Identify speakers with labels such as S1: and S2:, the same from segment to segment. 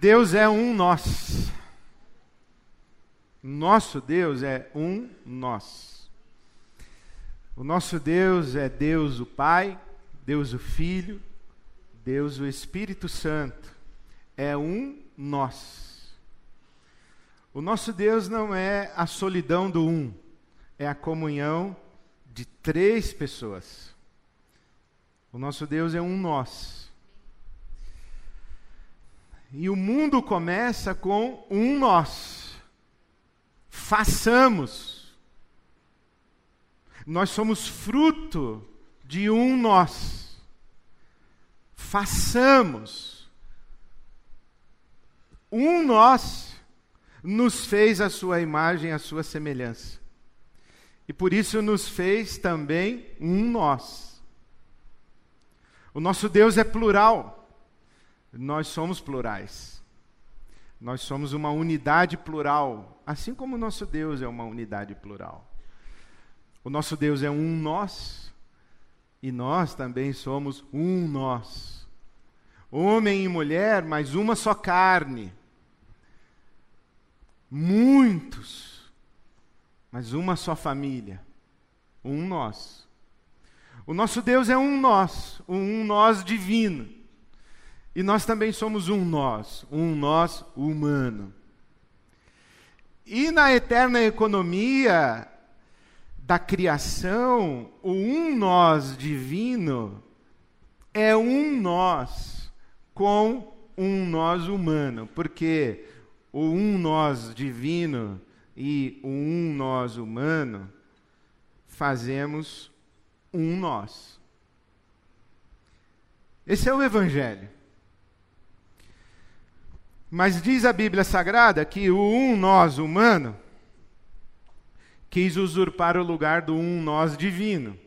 S1: Deus é um nós. Nosso Deus é um nós. O nosso Deus é Deus o Pai, Deus o Filho, Deus o Espírito Santo. É um nós. O nosso Deus não é a solidão do um, é a comunhão de três pessoas. O nosso Deus é um nós. E o mundo começa com um nós. Façamos. Nós somos fruto de um nós. Façamos. Um nós nos fez a sua imagem, a sua semelhança. E por isso nos fez também um nós. O nosso Deus é plural. Nós somos plurais. Nós somos uma unidade plural, assim como o nosso Deus é uma unidade plural. O nosso Deus é um nós e nós também somos um nós. Homem e mulher, mas uma só carne. Muitos, mas uma só família. Um nós. O nosso Deus é um nós, um nós divino. E nós também somos um nós, um nós humano. E na eterna economia da criação, o um nós divino é um nós com um nós humano, porque o um nós divino e o um nós humano fazemos um nós. Esse é o Evangelho. Mas diz a Bíblia Sagrada que o um nós humano quis usurpar o lugar do um nós divino.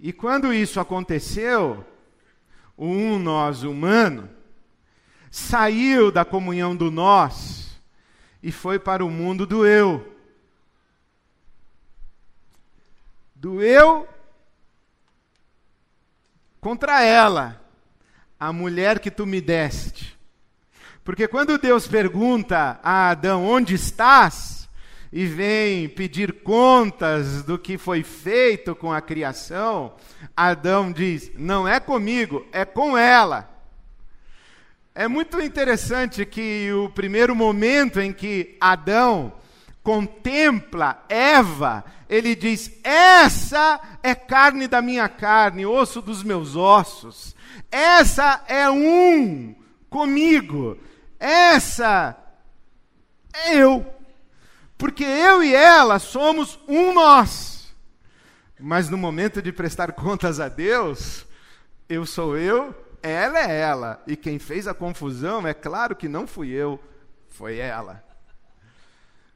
S1: E quando isso aconteceu, o um nós humano saiu da comunhão do nós e foi para o mundo do eu. Do eu contra ela, a mulher que tu me deste. Porque quando Deus pergunta a Adão: Onde estás? e vem pedir contas do que foi feito com a criação, Adão diz: Não é comigo, é com ela. É muito interessante que o primeiro momento em que Adão contempla Eva, ele diz: Essa é carne da minha carne, osso dos meus ossos. Essa é um comigo. Essa é eu. Porque eu e ela somos um nós. Mas no momento de prestar contas a Deus, eu sou eu ela é ela. E quem fez a confusão, é claro que não fui eu, foi ela.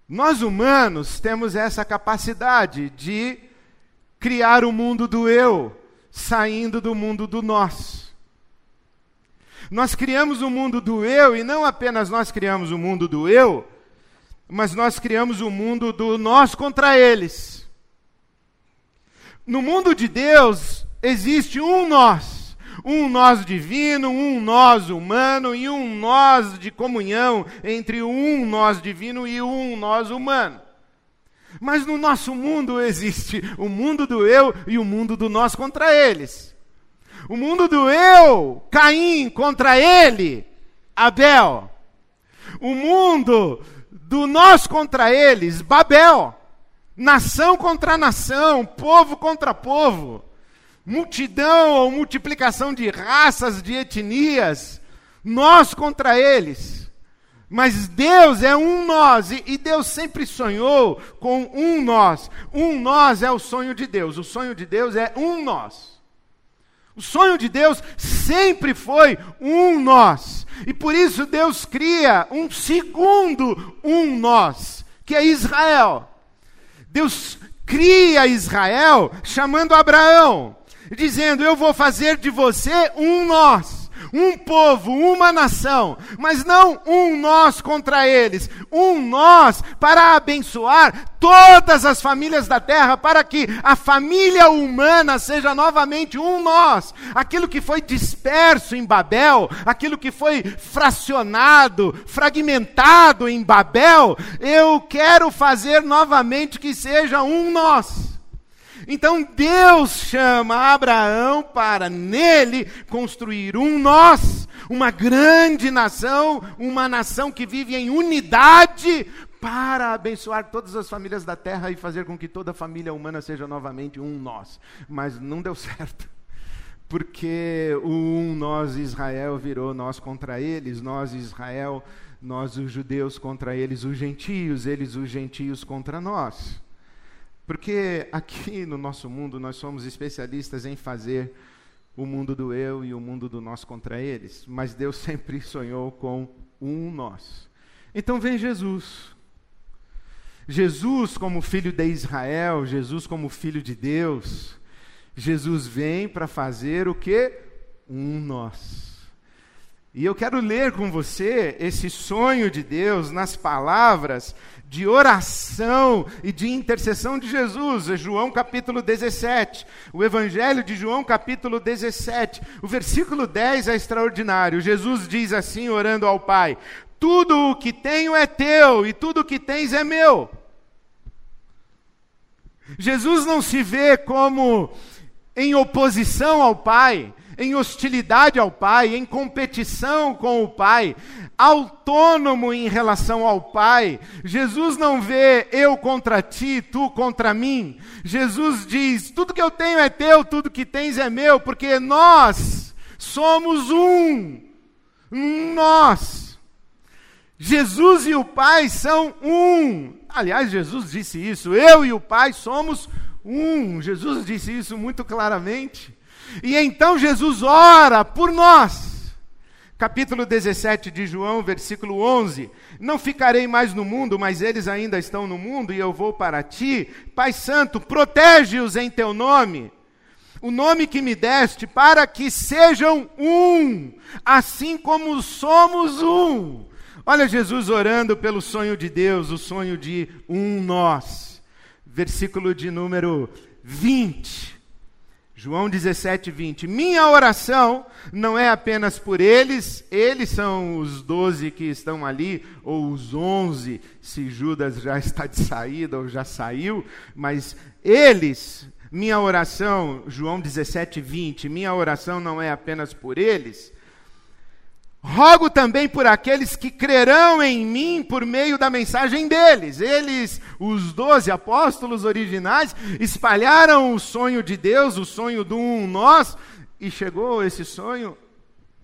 S1: Nós humanos temos essa capacidade de criar o mundo do eu, saindo do mundo do nós. Nós criamos o mundo do eu, e não apenas nós criamos o mundo do eu, mas nós criamos o mundo do nós contra eles. No mundo de Deus existe um nós um nós divino, um nós humano e um nós de comunhão entre um nós divino e um nós humano. Mas no nosso mundo existe o mundo do eu e o mundo do nós contra eles. O mundo do eu, Caim contra ele, Abel. O mundo do nós contra eles, Babel. Nação contra nação, povo contra povo multidão ou multiplicação de raças, de etnias, nós contra eles. Mas Deus é um nós, e, Deus sempre sonhou com um nós. Um nós é o sonho de Deus, o sonho de Deus é um nós. O sonho de Deus sempre foi um nós. E por isso Deus cria um segundo um nós, que é Israel. Deus cria Israel chamando Abraão dizendo: Eu vou fazer de você um nós. Um povo, uma nação, mas não um nós contra eles, um nós para abençoar todas as famílias da terra, para que a família humana seja novamente um nós. Aquilo que foi disperso em Babel, aquilo que foi fracionado, fragmentado em Babel, eu quero fazer novamente que seja um nós. Então Deus chama Abraão para nele construir um nós, uma grande nação, uma nação que vive em unidade para abençoar todas as famílias da terra e fazer com que toda a família humana seja novamente um nós. Mas não deu certo. Porque o um nós Israel virou nós contra eles, nós Israel, nós os judeus contra eles os gentios, eles os gentios contra nós. Porque aqui no nosso mundo nós somos especialistas em fazer o mundo do eu e o mundo do nós contra eles, mas Deus sempre sonhou com um nós. Então vem Jesus. Jesus como filho de Israel, Jesus como filho de Deus, Jesus vem para fazer o que? Um nós. E eu quero ler com você esse sonho de Deus nas palavras de oração e de intercessão de Jesus, é João capítulo 17, o Evangelho de João capítulo 17, o versículo 10 é extraordinário. Jesus diz assim, orando ao Pai: Tudo o que tenho é teu e tudo o que tens é meu. Jesus não se vê como em oposição ao Pai, em hostilidade ao Pai, em competição com o Pai, autônomo em relação ao Pai. Jesus não vê eu contra ti, tu contra mim. Jesus diz: tudo que eu tenho é teu, tudo que tens é meu, porque nós somos um. Nós. Jesus e o Pai são um. Aliás, Jesus disse isso: eu e o Pai somos um. Jesus disse isso muito claramente. E então Jesus ora por nós. Capítulo 17 de João, versículo 11: Não ficarei mais no mundo, mas eles ainda estão no mundo, e eu vou para ti. Pai Santo, protege-os em teu nome, o nome que me deste, para que sejam um, assim como somos um. Olha Jesus orando pelo sonho de Deus, o sonho de um nós. Versículo de número 20. João 17, 20. Minha oração não é apenas por eles, eles são os doze que estão ali, ou os onze, se Judas já está de saída ou já saiu, mas eles, minha oração, João 17, 20, minha oração não é apenas por eles, Rogo também por aqueles que crerão em mim por meio da mensagem deles. Eles, os doze apóstolos originais, espalharam o sonho de Deus, o sonho do um nós, e chegou esse sonho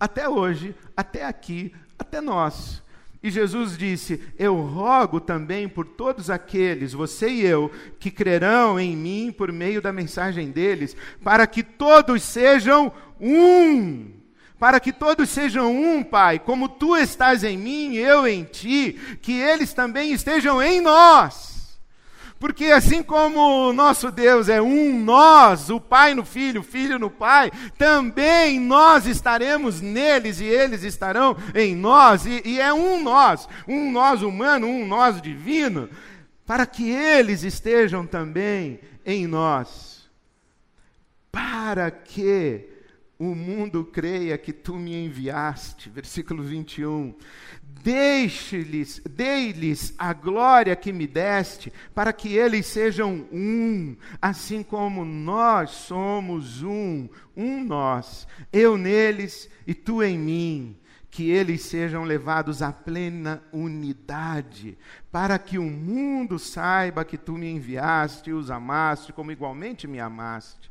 S1: até hoje, até aqui, até nós. E Jesus disse: Eu rogo também por todos aqueles, você e eu, que crerão em mim por meio da mensagem deles, para que todos sejam um para que todos sejam um, Pai, como tu estás em mim, eu em ti, que eles também estejam em nós. Porque assim como o nosso Deus é um nós, o Pai no Filho, o Filho no Pai, também nós estaremos neles e eles estarão em nós, e, e é um nós, um nós humano, um nós divino, para que eles estejam também em nós. Para que o mundo creia que tu me enviaste. Versículo 21. Deixe-lhes, dei-lhes a glória que me deste, para que eles sejam um, assim como nós somos um, um nós, eu neles e tu em mim, que eles sejam levados à plena unidade, para que o mundo saiba que tu me enviaste e os amaste, como igualmente me amaste.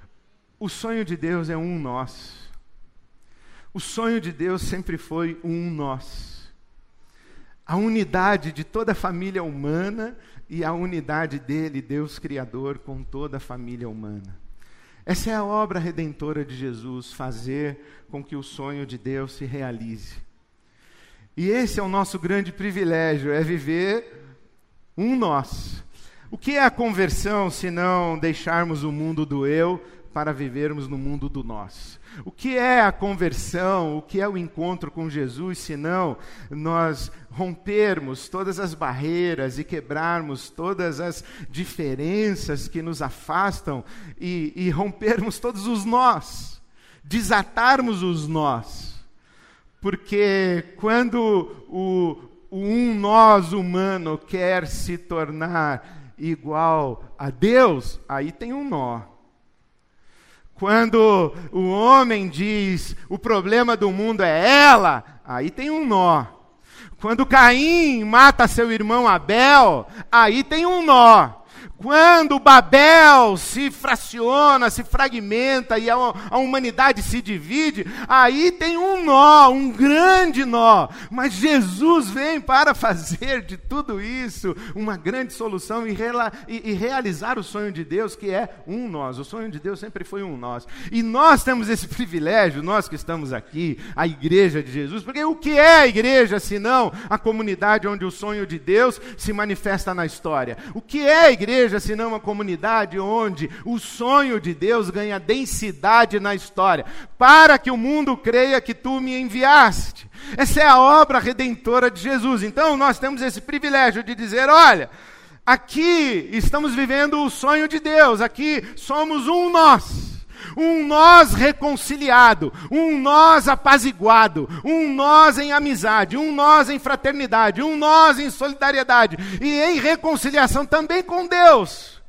S1: O sonho de Deus é um nós. O sonho de Deus sempre foi um nós. A unidade de toda a família humana e a unidade dele, Deus Criador, com toda a família humana. Essa é a obra redentora de Jesus, fazer com que o sonho de Deus se realize. E esse é o nosso grande privilégio, é viver um nós. O que é a conversão se não deixarmos o mundo do eu para vivermos no mundo do nós? O que é a conversão? O que é o encontro com Jesus, se não nós rompermos todas as barreiras e quebrarmos todas as diferenças que nos afastam e, e rompermos todos os nós, desatarmos os nós? Porque quando o, o um nós humano quer se tornar igual a Deus, aí tem um nó. Quando o homem diz o problema do mundo é ela, aí tem um nó. Quando Caim mata seu irmão Abel, aí tem um nó. Quando Babel se fraciona, se fragmenta e a, a, humanidade se divide, aí tem um nó, um grande nó. Mas Jesus vem para fazer de tudo isso uma grande solução e, rela, e, e realizar o sonho de Deus, que é um nós. O sonho de Deus sempre foi um nós. E nós temos esse privilégio, nós que estamos aqui, a igreja de Jesus, porque o que é a igreja senão a comunidade onde o sonho de Deus se manifesta na história? O que é a igreja? Igreja senão uma comunidade onde o sonho de Deus ganha densidade na história, para que o mundo creia que tu me enviaste. Essa é a obra redentora de Jesus. Então nós temos esse privilégio de dizer: olha, aqui estamos vivendo o sonho de Deus, aqui somos um nós um nós reconciliado, um nós apaziguado, um nós em amizade, um nós em fraternidade, um nós em solidariedade e em reconciliação também com Deus.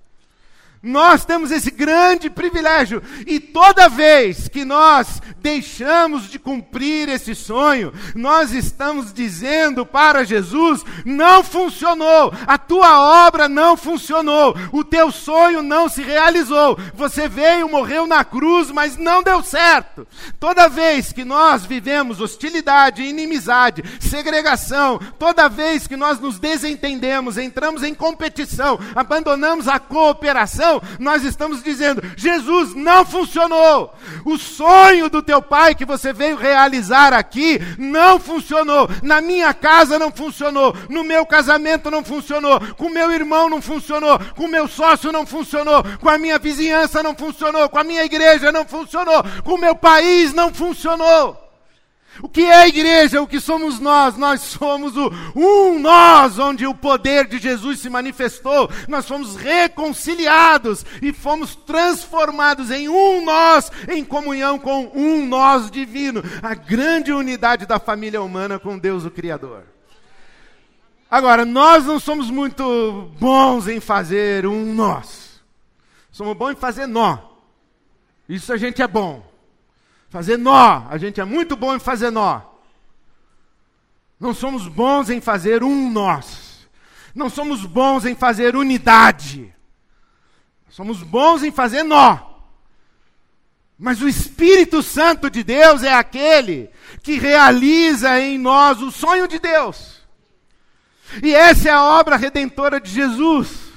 S1: Nós temos esse grande privilégio, e toda vez que nós deixamos de cumprir esse sonho, nós estamos dizendo para Jesus: não funcionou, a tua obra não funcionou, o teu sonho não se realizou. Você veio, morreu na cruz, mas não deu certo. Toda vez que nós vivemos hostilidade, inimizade, segregação, toda vez que nós nos desentendemos, entramos em competição, abandonamos a cooperação, nós estamos dizendo: Jesus não funcionou. O sonho do teu pai que você veio realizar aqui não funcionou. Na minha casa não funcionou. No meu casamento não funcionou. Com meu irmão não funcionou. Com meu sócio não funcionou. Com a minha vizinhança não funcionou. Com a minha igreja não funcionou. Com o meu país não funcionou. O que é a igreja? O que somos nós? Nós somos o um nós, onde o poder de Jesus se manifestou. Nós fomos reconciliados e fomos transformados em um nós, em comunhão com um nós divino. A grande unidade da família humana com Deus, o Criador. Agora, nós não somos muito bons em fazer um nós. Somos bons em fazer nó. Isso a gente é bom. Fazer nó, a gente é muito bom em fazer nó. Não somos bons em fazer um nós. Não somos bons em fazer unidade. Somos bons em fazer nó. Mas o Espírito Santo de Deus é aquele que realiza em nós o sonho de Deus. E essa é a obra redentora de Jesus.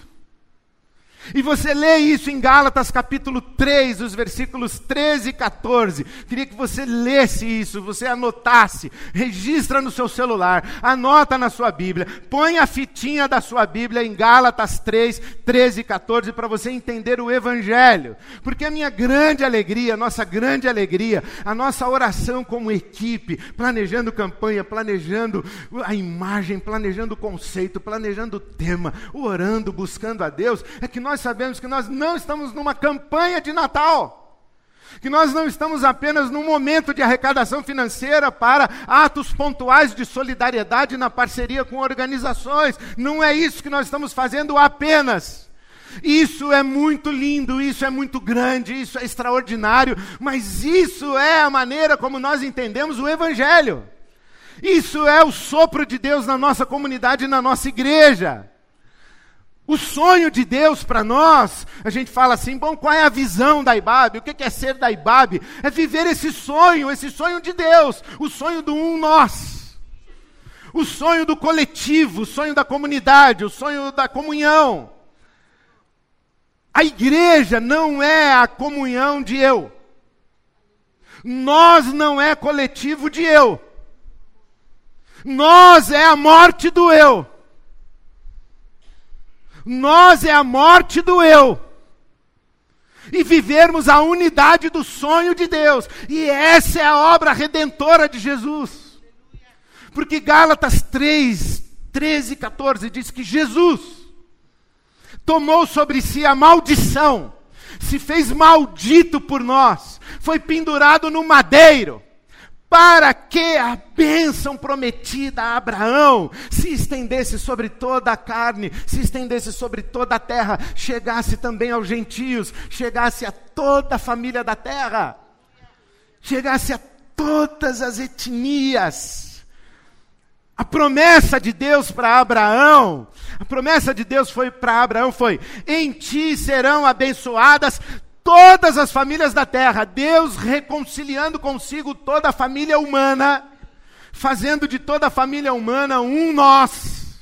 S1: E você lê isso em Gálatas capítulo 3, os versículos 13 e 14. Queria que você lesse isso, você anotasse, registra no seu celular, anota na sua Bíblia, põe a fitinha da sua Bíblia em Gálatas 3, 13 e 14 para você entender o Evangelho. Porque a minha grande alegria, a nossa grande alegria, a nossa oração como equipe, planejando campanha, planejando a imagem, planejando o conceito, planejando o tema, orando, buscando a Deus, é que nós nós sabemos que nós não estamos numa campanha de Natal. Que nós não estamos apenas num momento de arrecadação financeira para atos pontuais de solidariedade na parceria com organizações. Não é isso que nós estamos fazendo apenas. Isso é muito lindo, isso é muito grande, isso é extraordinário, mas isso é a maneira como nós entendemos o Evangelho. Isso é o sopro de Deus na nossa comunidade na nossa igreja. O sonho de Deus para nós, a gente fala assim, bom, qual é a visão da IBAB? O que é ser da IBAB? É viver esse sonho, esse sonho de Deus, o sonho do um nós. O sonho do coletivo, o sonho da comunidade, o sonho da comunhão. A igreja não é a comunhão de eu. Nós não é coletivo de eu. Nós é a morte do eu. Nós é a morte do eu. E vivermos a unidade do sonho de Deus. E essa é a obra redentora de Jesus. Porque Gálatas 3, 13 e 14 diz que Jesus tomou sobre si a maldição, se fez maldito por nós, foi pendurado no madeiro para que a bênção prometida a Abraão se estendesse sobre toda a carne, se estendesse sobre toda a terra, chegasse também aos gentios, chegasse a toda a família da terra, chegasse a todas as etnias. A promessa de Deus para Abraão, a promessa de Deus foi para Abraão foi: em ti serão abençoadas todas as famílias da terra, Deus reconciliando consigo toda a família humana, fazendo de toda a família humana um nós.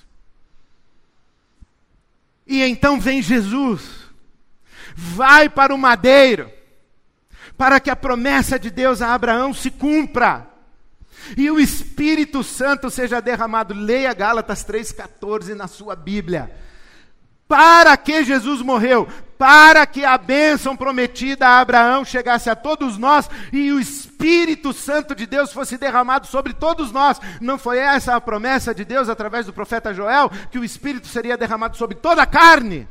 S1: E então vem Jesus, vai para o madeiro, para que a promessa de Deus a Abraão se cumpra. E o Espírito Santo seja derramado. Leia Gálatas 3,14 na sua Bíblia. Para que Jesus morreu? Para que a bênção prometida a Abraão chegasse a todos nós e o Espírito Santo de Deus fosse derramado sobre todos nós. Não foi essa a promessa de Deus através do profeta Joel? Que o Espírito seria derramado sobre toda a carne?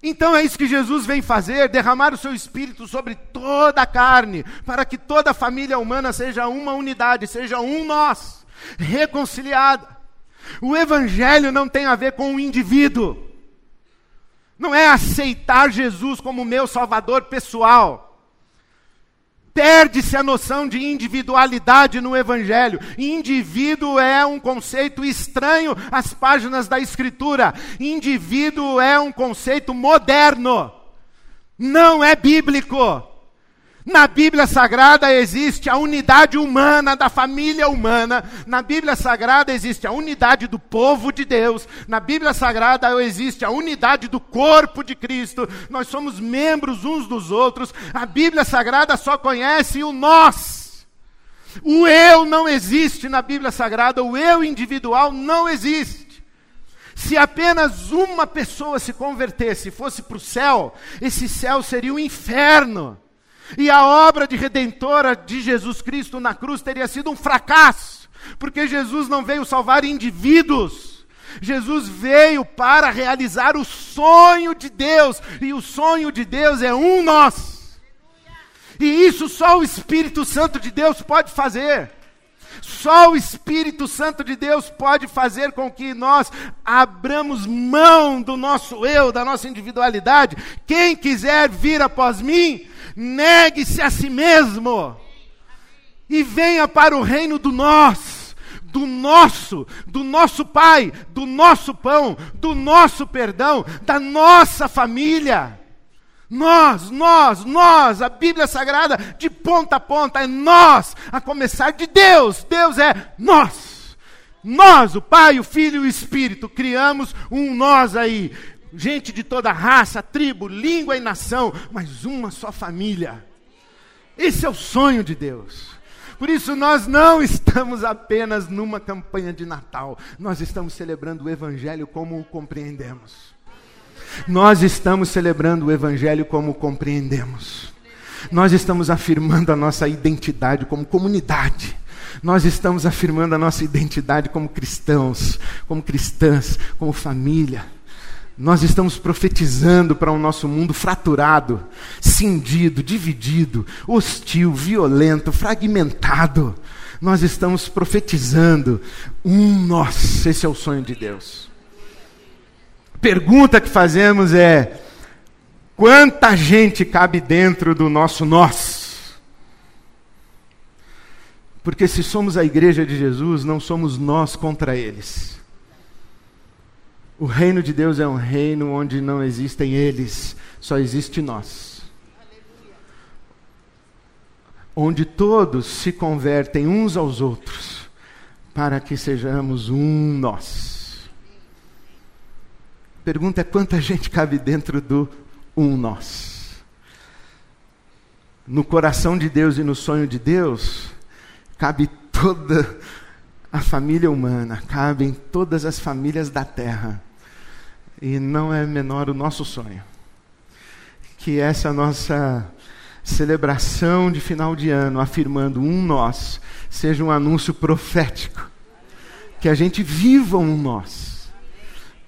S1: Então é isso que Jesus vem fazer: derramar o seu espírito sobre toda a carne, para que toda a família humana seja uma unidade, seja um nós, reconciliada. O Evangelho não tem a ver com o indivíduo não é aceitar Jesus como meu salvador pessoal. Perde-se a noção de individualidade no Evangelho. Indivíduo é um conceito estranho às páginas da Escritura. Indivíduo é um conceito moderno. Não é bíblico. Na Bíblia Sagrada existe a unidade humana da família humana. Na Bíblia Sagrada existe a unidade do povo de Deus. Na Bíblia Sagrada existe a unidade do corpo de Cristo. Nós somos membros uns dos outros. A Bíblia Sagrada só conhece o nós. O eu não existe na Bíblia Sagrada. O eu individual não existe. Se apenas uma pessoa se convertesse e fosse para o céu, esse céu seria o um inferno. E a obra de redentora de Jesus Cristo na cruz teria sido um fracasso, porque Jesus não veio salvar indivíduos. Jesus veio para realizar o sonho de Deus, e o sonho de Deus é um nós. E isso só o Espírito Santo de Deus pode fazer. Só o Espírito Santo de Deus pode fazer com que nós abramos mão do nosso eu, da nossa individualidade. Quem quiser vir após mim, negue-se a si mesmo e venha para o reino do nós, do nosso, do nosso Pai, do nosso pão, do nosso perdão, da nossa família. Nós, nós, nós, a Bíblia Sagrada, de ponta a ponta, é nós, a começar de Deus. Deus é nós. Nós, o Pai, o Filho e o Espírito, criamos um nós aí gente de toda raça, tribo, língua e nação, mas uma só família. Esse é o sonho de Deus. Por isso, nós não estamos apenas numa campanha de Natal, nós estamos celebrando o Evangelho como o compreendemos. Nós estamos celebrando o Evangelho como o compreendemos. Nós estamos afirmando a nossa identidade como comunidade. Nós estamos afirmando a nossa identidade como cristãos, como cristãs, como família. Nós estamos profetizando para um nosso mundo fraturado, cindido, dividido, hostil, violento, fragmentado. Nós estamos profetizando um nós. Esse é o sonho de Deus. Pergunta que fazemos é: quanta gente cabe dentro do nosso nós? Porque se somos a igreja de Jesus, não somos nós contra eles O reino de Deus é um reino onde não existem eles, só existe nós. Onde todos se convertem uns aos outros, para que sejamos um nós. Pergunta é quanta gente cabe dentro do um nós. No coração de Deus e no sonho de Deus, cabe toda a família humana, cabem todas as famílias da terra. E não é menor o nosso sonho. Que essa nossa celebração de final de ano, afirmando um nós, seja um anúncio profético. Que a gente viva um nós.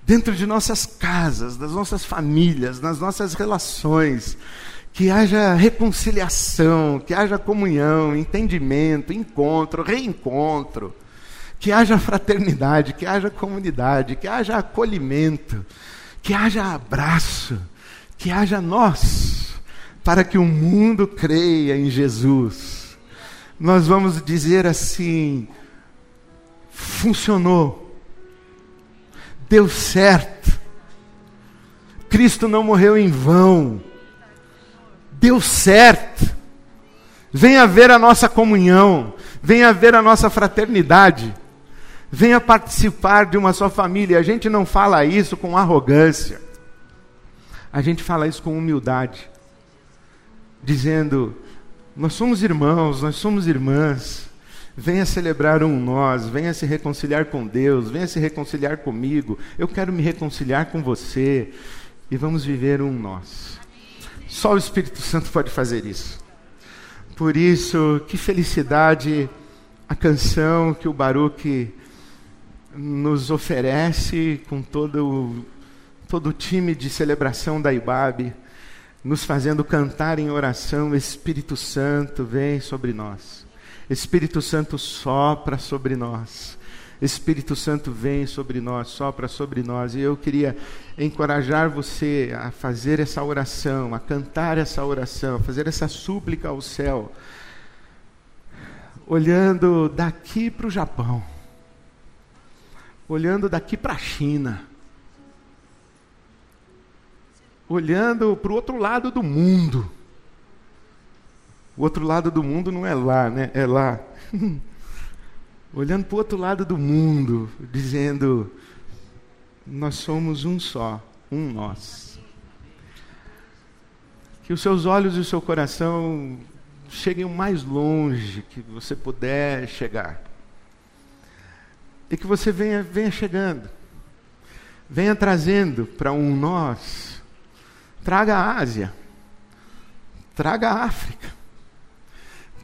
S1: Dentro de nossas casas, das nossas famílias, nas nossas relações. Que haja reconciliação, que haja comunhão, entendimento, encontro, reencontro que haja fraternidade, que haja comunidade, que haja acolhimento, que haja abraço, que haja nós, para que o mundo creia em Jesus. Nós vamos dizer assim: funcionou, deu certo, Cristo não morreu em vão, deu certo. Venha ver a nossa comunhão, venha ver a nossa fraternidade. Venha participar de uma só família. A gente não fala isso com arrogância. A gente fala isso com humildade. Dizendo: Nós somos irmãos, nós somos irmãs. Venha celebrar um nós, venha se reconciliar com Deus, venha se reconciliar comigo. Eu quero me reconciliar com você. E vamos viver um nós. Só o Espírito Santo pode fazer isso. Por isso, que felicidade a canção que o Baruch nos oferece com todo o, todo o time de celebração da IBAB, nos fazendo cantar em oração, Espírito Santo vem sobre nós. Espírito Santo sopra sobre nós. Espírito Santo vem sobre nós, sopra sobre nós. E eu queria encorajar você a fazer essa oração, a cantar essa oração, a fazer essa súplica ao céu, olhando daqui para o Japão olhando daqui para a China, olhando para o outro lado do mundo. O outro lado do mundo não é lá, né? É lá. olhando para o outro lado do mundo, dizendo: Nós somos um só, um nós. Que os seus olhos e o seu coração cheguem o mais longe que você puder chegar e que você venha, venha chegando, venha trazendo para um nós, traga a Ásia, traga a África,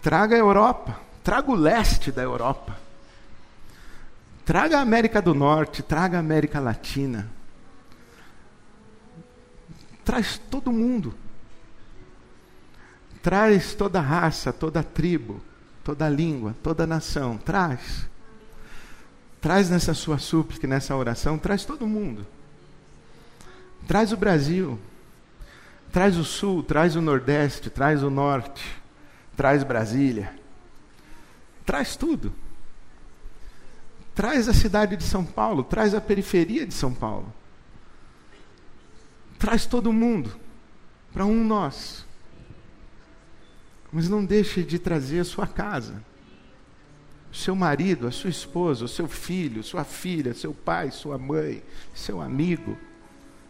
S1: traga a Europa, traga o leste da Europa, traga a América do Norte, traga a América Latina, traz todo mundo, traz toda raça, toda tribo, toda língua, toda nação, traz. Traz nessa sua súplica, nessa oração, traz todo mundo. Traz o Brasil. Traz o Sul, traz o Nordeste, traz o Norte, traz Brasília. Traz tudo. Traz a cidade de São Paulo, traz a periferia de São Paulo. Traz todo mundo para um nós. Mas não deixe de trazer a sua casa seu marido, a sua esposa, o seu filho, sua filha, seu pai, sua mãe, seu amigo,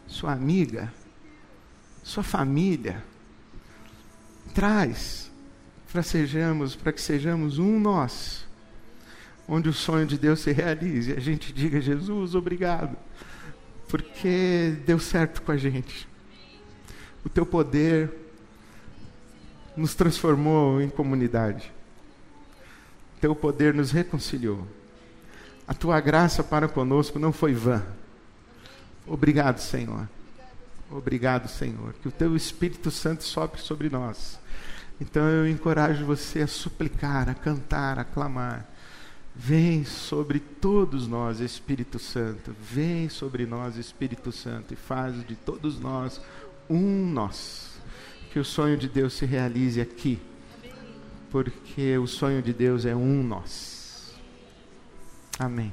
S1: sua amiga, sua família. Traz para sejamos, para que sejamos um nós, onde o sonho de Deus se realize. A gente diga Jesus, obrigado, porque deu certo com a gente. O teu poder nos transformou em comunidade. Teu poder nos reconciliou. A tua graça para conosco não foi vã. Obrigado, Senhor. Obrigado, Senhor. Que o teu Espírito Santo sopre sobre nós. Então eu encorajo você a suplicar, a cantar, a clamar. Vem sobre todos nós, Espírito Santo. Vem sobre nós, Espírito Santo, e faz de todos nós um nós. Que o sonho de Deus se realize aqui porque o sonho de Deus é um nós. Amém.